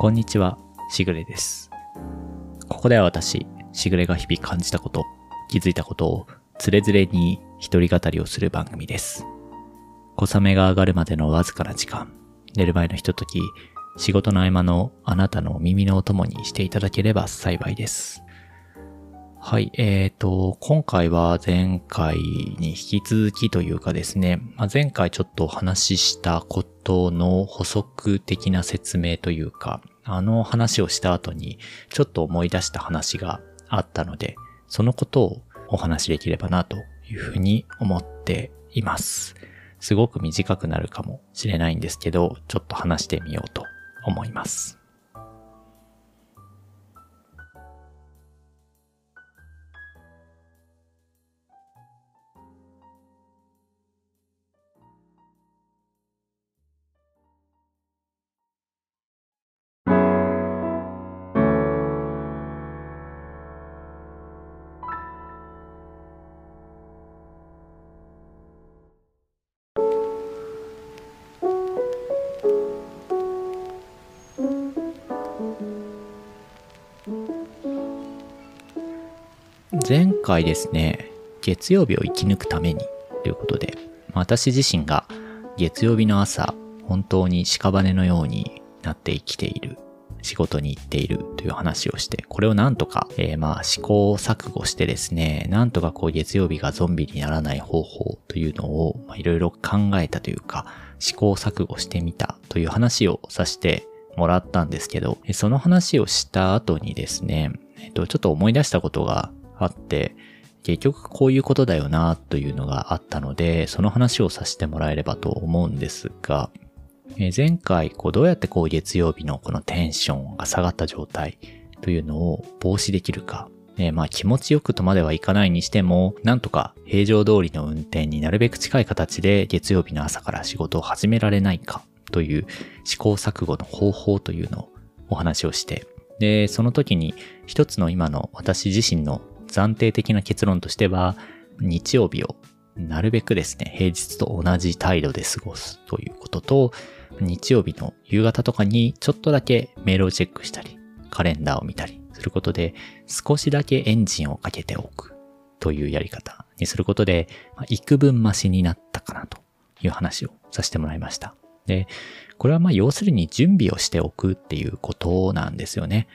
こんにちは、しぐれです。ここでは私、しぐれが日々感じたこと、気づいたことを、つれづれに一人語りをする番組です。小雨が上がるまでのわずかな時間、寝る前のひととき、仕事の合間のあなたの耳のお供にしていただければ幸いです。はい、えーと、今回は前回に引き続きというかですね、まあ、前回ちょっとお話ししたことの補足的な説明というか、あの話をした後にちょっと思い出した話があったので、そのことをお話しできればなというふうに思っています。すごく短くなるかもしれないんですけど、ちょっと話してみようと思います。前回ですね、月曜日を生き抜くためにということで、私自身が月曜日の朝、本当に屍のようになって生きている、仕事に行っているという話をして、これをなんとか、えー、まあ試行錯誤してですね、なんとかこう月曜日がゾンビにならない方法というのを、いろいろ考えたというか、試行錯誤してみたという話をさせてもらったんですけど、その話をした後にですね、えっと、ちょっと思い出したことがあって、結局こういうことだよなというのがあったので、その話をさせてもらえればと思うんですが、え前回こうどうやってこう月曜日のこのテンションが下がった状態というのを防止できるか、えーまあ気持ちよくとまではいかないにしても、なんとか平常通りの運転になるべく近い形で月曜日の朝から仕事を始められないかという試行錯誤の方法というのをお話をして、で、その時に一つの今の私自身の暫定的な結論としては、日曜日をなるべくですね、平日と同じ態度で過ごすということと、日曜日の夕方とかにちょっとだけメールをチェックしたり、カレンダーを見たりすることで、少しだけエンジンをかけておくというやり方にすることで、まあ幾分マシになったかなという話をさせてもらいました。で、これはまあ要するに準備をしておくっていうことなんですよね。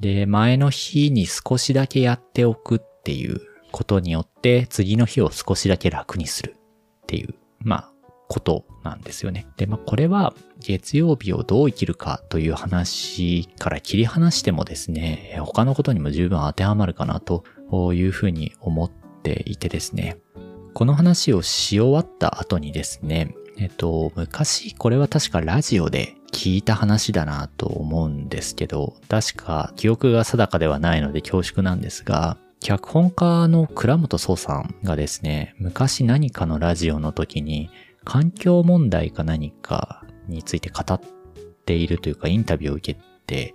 で、前の日に少しだけやっておくっていうことによって、次の日を少しだけ楽にするっていう、まあ、ことなんですよね。で、まあ、これは月曜日をどう生きるかという話から切り離してもですね、他のことにも十分当てはまるかなというふうに思っていてですね、この話をし終わった後にですね、えっと、昔、これは確かラジオで聞いた話だなと思うんですけど、確か記憶が定かではないので恐縮なんですが、脚本家の倉本壮さんがですね、昔何かのラジオの時に、環境問題か何かについて語っているというか、インタビューを受けて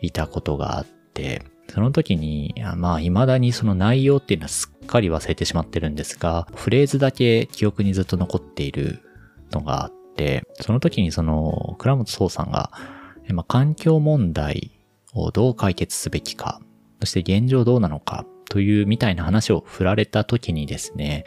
いたことがあって、その時に、まあ、未だにその内容っていうのはすっかり忘れてしまってるんですが、フレーズだけ記憶にずっと残っているのがあって、その時にその、倉本壮さんが、まあ、環境問題をどう解決すべきか、そして現状どうなのか、というみたいな話を振られた時にですね、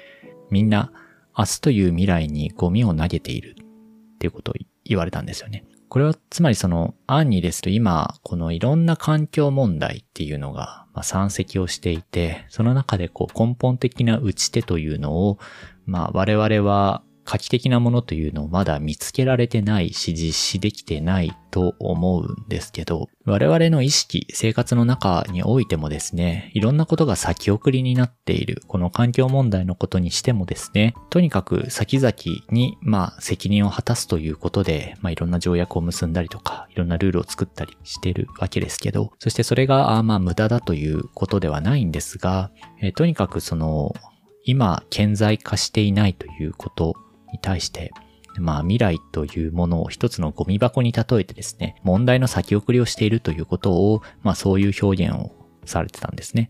みんな、明日という未来にゴミを投げているっていうことを言われたんですよね。これはつまりその案にですと今、このいろんな環境問題っていうのがま山積をしていて、その中でこう根本的な打ち手というのを、まあ我々は画期的なものというのをまだ見つけられてないし実施できてないと思うんですけど、我々の意識、生活の中においてもですね、いろんなことが先送りになっている、この環境問題のことにしてもですね、とにかく先々に、まあ責任を果たすということで、まあいろんな条約を結んだりとか、いろんなルールを作ったりしてるわけですけど、そしてそれが、あまあ無駄だということではないんですが、えとにかくその、今、顕在化していないということに対して、まあ未来というものを一つのゴミ箱に例えてですね、問題の先送りをしているということを、まあそういう表現をされてたんですね。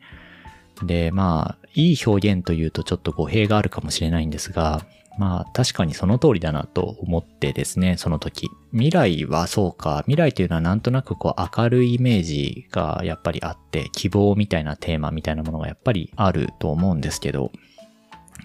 で、まあ、いい表現というとちょっと語弊があるかもしれないんですが、まあ確かにその通りだなと思ってですね、その時。未来はそうか、未来というのはなんとなくこう明るいイメージがやっぱりあって、希望みたいなテーマみたいなものがやっぱりあると思うんですけど、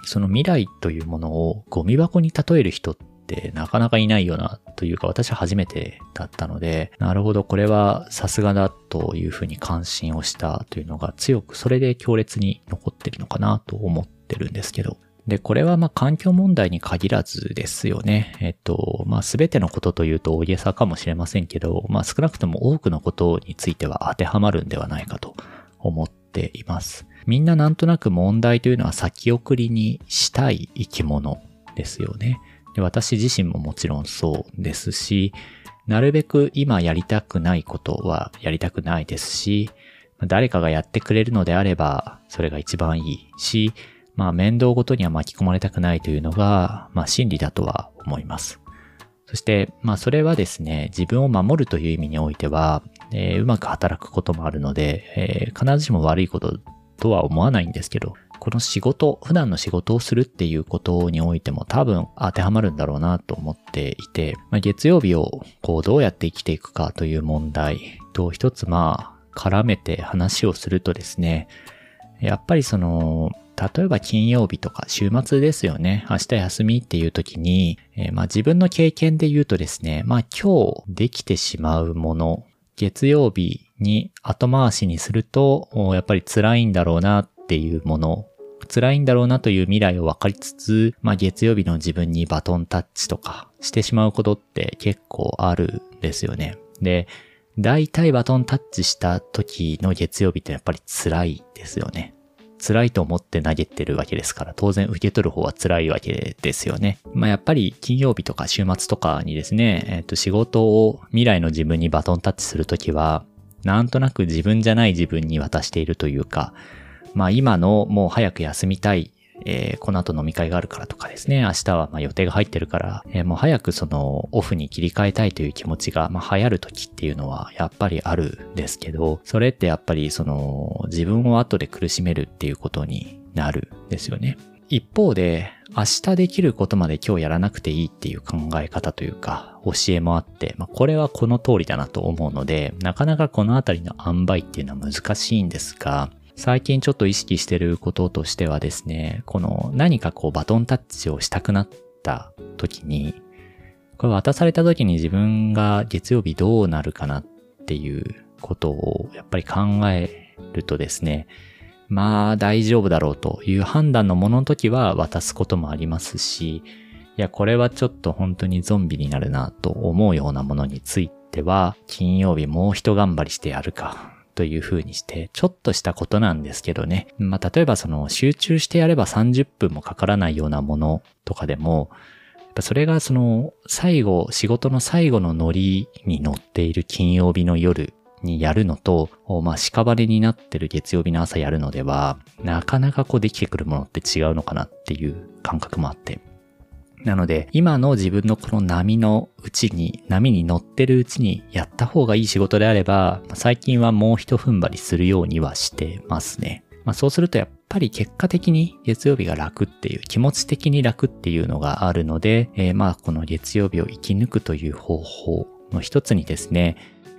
その未来というものをゴミ箱に例える人ってなかなかいないよなというか私は初めてだったので、なるほどこれはさすがだというふうに関心をしたというのが強くそれで強烈に残ってるのかなと思ってるんですけど、で、これはまあ環境問題に限らずですよね。えっと、まあすべてのことというと大げさかもしれませんけど、まあ少なくとも多くのことについては当てはまるんではないかと思っています。みんななんとなく問題というのは先送りにしたい生き物ですよね。で私自身ももちろんそうですし、なるべく今やりたくないことはやりたくないですし、誰かがやってくれるのであれば、それが一番いいし、まあ面倒ごとには巻き込まれたくないというのが、まあ真理だとは思います。そして、まあそれはですね、自分を守るという意味においては、えー、うまく働くこともあるので、えー、必ずしも悪いこととは思わないんですけど、この仕事、普段の仕事をするっていうことにおいても多分当てはまるんだろうなと思っていて、まあ、月曜日をこうどうやって生きていくかという問題と一つまあ絡めて話をするとですね、やっぱりその例えば金曜日とか週末ですよね。明日休みっていう時に、えー、まあ自分の経験で言うとですね、まあ今日できてしまうもの、月曜日に後回しにすると、やっぱり辛いんだろうなっていうもの、辛いんだろうなという未来を分かりつつ、まあ月曜日の自分にバトンタッチとかしてしまうことって結構あるんですよね。で、大体バトンタッチした時の月曜日ってやっぱり辛いですよね。辛いと思って投げてるわけですから、当然受け取る方は辛いわけですよね。まあやっぱり金曜日とか週末とかにですね、えっ、ー、と仕事を未来の自分にバトンタッチするときは、なんとなく自分じゃない自分に渡しているというか、まあ今のもう早く休みたいえー、この後飲み会があるからとかですね、明日はま予定が入ってるから、えー、もう早くそのオフに切り替えたいという気持ちが、まあ、流行る時っていうのはやっぱりあるんですけど、それってやっぱりその自分を後で苦しめるっていうことになるんですよね。一方で、明日できることまで今日やらなくていいっていう考え方というか、教えもあって、まあ、これはこの通りだなと思うので、なかなかこのあたりの塩梅っていうのは難しいんですが、最近ちょっと意識してることとしてはですね、この何かこうバトンタッチをしたくなった時に、これ渡された時に自分が月曜日どうなるかなっていうことをやっぱり考えるとですね、まあ大丈夫だろうという判断のものの時は渡すこともありますし、いや、これはちょっと本当にゾンビになるなと思うようなものについては、金曜日もう一頑張りしてやるか。という風にして、ちょっとしたことなんですけどね。まあ、例えばその集中してやれば30分もかからないようなものとかでも、それがその最後、仕事の最後のノリに乗っている金曜日の夜にやるのと、まあ、屍になってる月曜日の朝やるのでは、なかなかこうできてくるものって違うのかなっていう感覚もあって。なので、今の自分のこの波のうちに、波に乗ってるうちにやった方がいい仕事であれば、最近はもう一踏ん張りするようにはしてますね。まあそうするとやっぱり結果的に月曜日が楽っていう、気持ち的に楽っていうのがあるので、えー、まあこの月曜日を生き抜くという方法の一つにですね、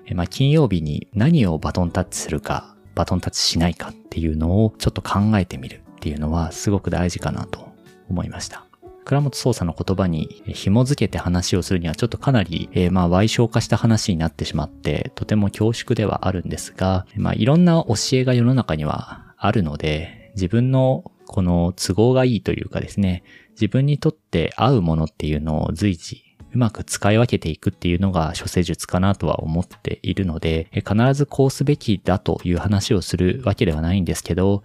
えー、まあ金曜日に何をバトンタッチするか、バトンタッチしないかっていうのをちょっと考えてみるっていうのはすごく大事かなと思いました。倉本操作の言葉に紐づけて話をするにはちょっとかなり、えー、まあ、歪小化した話になってしまって、とても恐縮ではあるんですが、まあ、いろんな教えが世の中にはあるので、自分のこの都合がいいというかですね、自分にとって合うものっていうのを随時うまく使い分けていくっていうのが諸世術かなとは思っているので、必ずこうすべきだという話をするわけではないんですけど、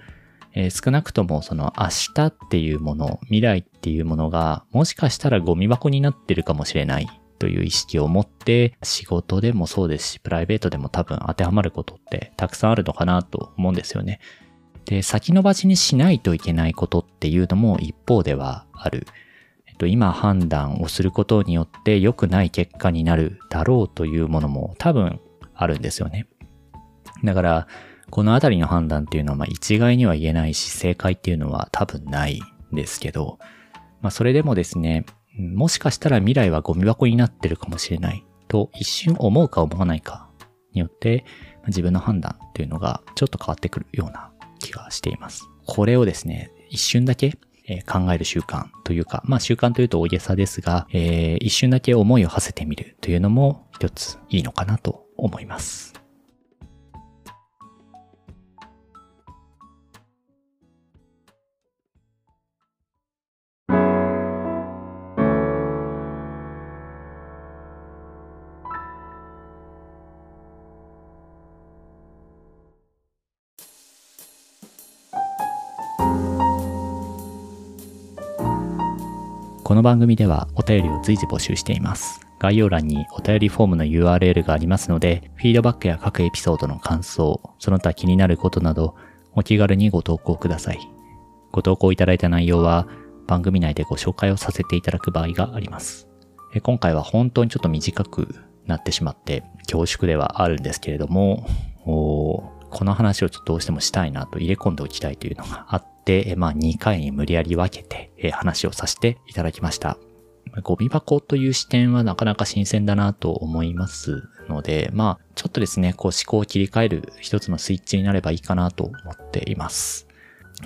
えー、少なくともその明日っていうもの、未来っていうものがもしかしたらゴミ箱になってるかもしれないという意識を持って仕事でもそうですし、プライベートでも多分当てはまることってたくさんあるのかなと思うんですよね。で、先延ばしにしないといけないことっていうのも一方ではある。えっと、今判断をすることによって良くない結果になるだろうというものも多分あるんですよね。だから、このあたりの判断っていうのは、まあ一概には言えないし、正解っていうのは多分ないんですけど、まあそれでもですね、もしかしたら未来はゴミ箱になってるかもしれないと一瞬思うか思わないかによって自分の判断っていうのがちょっと変わってくるような気がしています。これをですね、一瞬だけ考える習慣というか、まあ習慣というと大げさですが、えー、一瞬だけ思いを馳せてみるというのも一ついいのかなと思います。の番組ではお便りを随時募集しています。概要欄にお便りフォームの URL がありますので、フィードバックや各エピソードの感想、その他気になることなど、お気軽にご投稿ください。ご投稿いただいた内容は、番組内でご紹介をさせていただく場合があります。今回は本当にちょっと短くなってしまって恐縮ではあるんですけれども、この話をちょっとどうしてもしたいなと入れ込んでおきたいというのがあっ、でまあ2回に無理やり分けて、話をさせていただきました。ゴミ箱という視点はなかなか新鮮だなと思いますので、まあ、ちょっとですね、こう思考を切り替える一つのスイッチになればいいかなと思っています。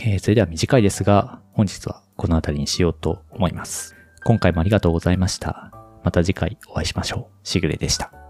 えー、それでは短いですが、本日はこの辺りにしようと思います。今回もありがとうございました。また次回お会いしましょう。しぐれでした。